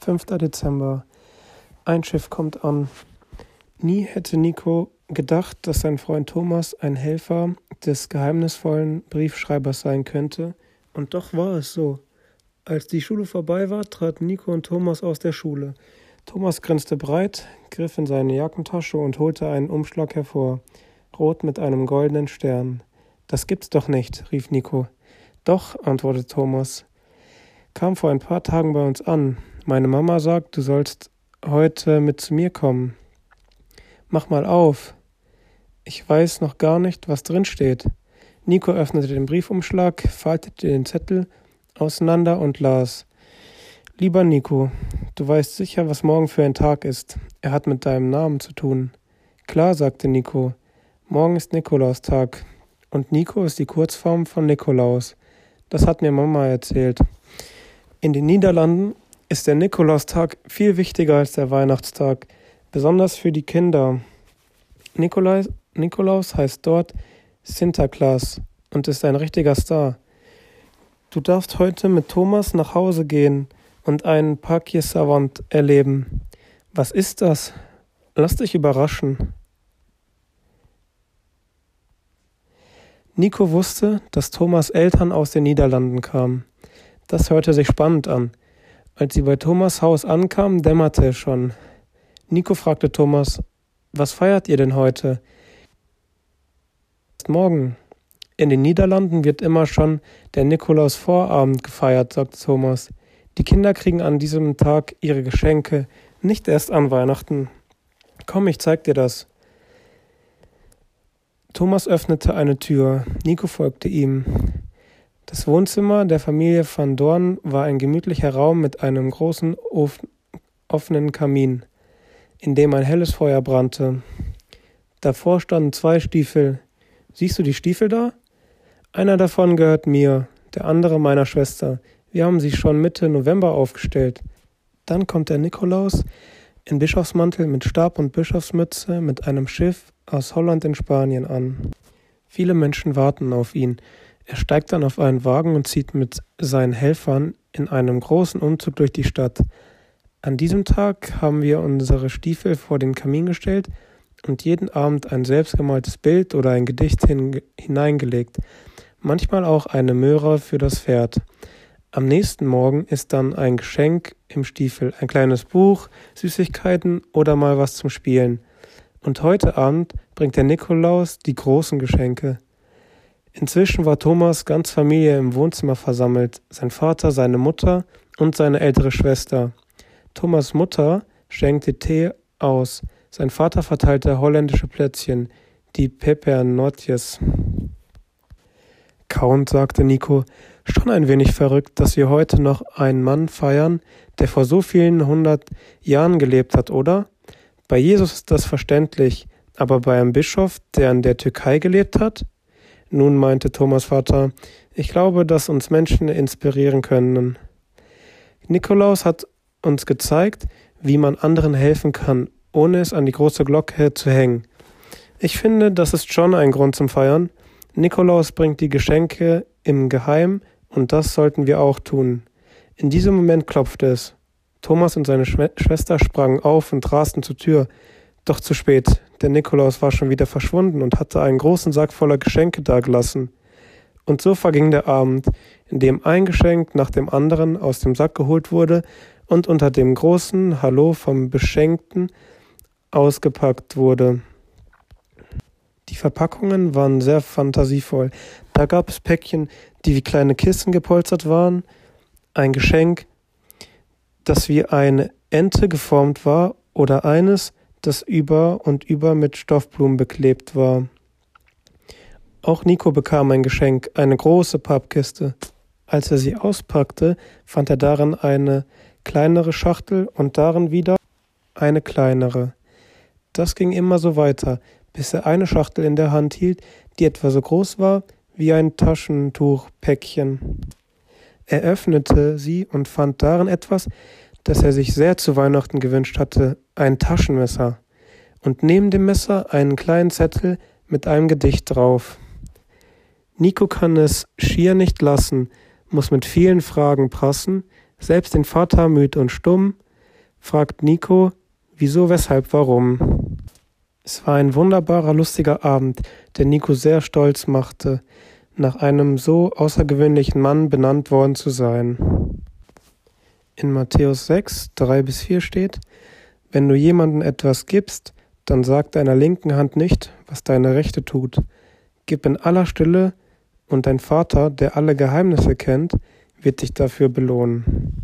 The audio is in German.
5. Dezember. Ein Schiff kommt an. Nie hätte Nico gedacht, dass sein Freund Thomas ein Helfer des geheimnisvollen Briefschreibers sein könnte, und doch war es so. Als die Schule vorbei war, traten Nico und Thomas aus der Schule. Thomas grinste breit, griff in seine Jackentasche und holte einen Umschlag hervor, rot mit einem goldenen Stern. Das gibt's doch nicht, rief Nico. Doch, antwortete Thomas. Kam vor ein paar Tagen bei uns an. Meine Mama sagt, du sollst heute mit zu mir kommen. Mach mal auf. Ich weiß noch gar nicht, was drin steht. Nico öffnete den Briefumschlag, faltete den Zettel auseinander und las. Lieber Nico, du weißt sicher, was morgen für ein Tag ist. Er hat mit deinem Namen zu tun. Klar, sagte Nico. Morgen ist Nikolaustag. Und Nico ist die Kurzform von Nikolaus. Das hat mir Mama erzählt. In den Niederlanden ist der Nikolaustag viel wichtiger als der Weihnachtstag, besonders für die Kinder. Nikolaus, Nikolaus heißt dort Sinterklaas und ist ein richtiger Star. Du darfst heute mit Thomas nach Hause gehen und einen Paquier Savant erleben. Was ist das? Lass dich überraschen. Nico wusste, dass Thomas Eltern aus den Niederlanden kamen. Das hörte sich spannend an. Als sie bei Thomas Haus ankamen, dämmerte es schon. Nico fragte Thomas, was feiert ihr denn heute? Morgen. In den Niederlanden wird immer schon der Nikolaus-Vorabend gefeiert, sagte Thomas. Die Kinder kriegen an diesem Tag ihre Geschenke, nicht erst an Weihnachten. Komm, ich zeig dir das. Thomas öffnete eine Tür. Nico folgte ihm. Das Wohnzimmer der Familie van Dorn war ein gemütlicher Raum mit einem großen offenen Kamin, in dem ein helles Feuer brannte. Davor standen zwei Stiefel. Siehst du die Stiefel da? Einer davon gehört mir, der andere meiner Schwester. Wir haben sie schon Mitte November aufgestellt. Dann kommt der Nikolaus in Bischofsmantel mit Stab und Bischofsmütze mit einem Schiff aus Holland in Spanien an. Viele Menschen warten auf ihn. Er steigt dann auf einen Wagen und zieht mit seinen Helfern in einem großen Umzug durch die Stadt. An diesem Tag haben wir unsere Stiefel vor den Kamin gestellt und jeden Abend ein selbstgemaltes Bild oder ein Gedicht hin hineingelegt, manchmal auch eine Möhre für das Pferd. Am nächsten Morgen ist dann ein Geschenk im Stiefel, ein kleines Buch, Süßigkeiten oder mal was zum Spielen. Und heute Abend bringt der Nikolaus die großen Geschenke. Inzwischen war Thomas ganz Familie im Wohnzimmer versammelt, sein Vater, seine Mutter und seine ältere Schwester. Thomas Mutter schenkte Tee aus, sein Vater verteilte holländische Plätzchen, die Pepernotjes. Kauend sagte Nico, schon ein wenig verrückt, dass wir heute noch einen Mann feiern, der vor so vielen hundert Jahren gelebt hat, oder? Bei Jesus ist das verständlich, aber bei einem Bischof, der in der Türkei gelebt hat? Nun meinte Thomas Vater, ich glaube, dass uns Menschen inspirieren können. Nikolaus hat uns gezeigt, wie man anderen helfen kann, ohne es an die große Glocke zu hängen. Ich finde, das ist schon ein Grund zum Feiern. Nikolaus bringt die Geschenke im Geheim und das sollten wir auch tun. In diesem Moment klopfte es. Thomas und seine Schwester sprangen auf und rasten zur Tür. Doch zu spät. Der Nikolaus war schon wieder verschwunden und hatte einen großen Sack voller Geschenke dagelassen. Und so verging der Abend, in dem ein Geschenk nach dem anderen aus dem Sack geholt wurde und unter dem großen Hallo vom Beschenkten ausgepackt wurde. Die Verpackungen waren sehr fantasievoll. Da gab es Päckchen, die wie kleine Kissen gepolstert waren, ein Geschenk, das wie eine Ente geformt war, oder eines, das über und über mit Stoffblumen beklebt war. Auch Nico bekam ein Geschenk, eine große Pappkiste. Als er sie auspackte, fand er darin eine kleinere Schachtel und darin wieder eine kleinere. Das ging immer so weiter, bis er eine Schachtel in der Hand hielt, die etwa so groß war wie ein Taschentuchpäckchen. Er öffnete sie und fand darin etwas, das er sich sehr zu Weihnachten gewünscht hatte, ein Taschenmesser und neben dem Messer einen kleinen Zettel mit einem Gedicht drauf. Nico kann es schier nicht lassen, muss mit vielen Fragen prassen, selbst den Vater müd und stumm, fragt Nico, wieso, weshalb, warum. Es war ein wunderbarer, lustiger Abend, der Nico sehr stolz machte, nach einem so außergewöhnlichen Mann benannt worden zu sein. In Matthäus 6, 3 bis 4 steht, wenn du jemandem etwas gibst, dann sag deiner linken Hand nicht, was deine rechte tut. Gib in aller Stille, und dein Vater, der alle Geheimnisse kennt, wird dich dafür belohnen.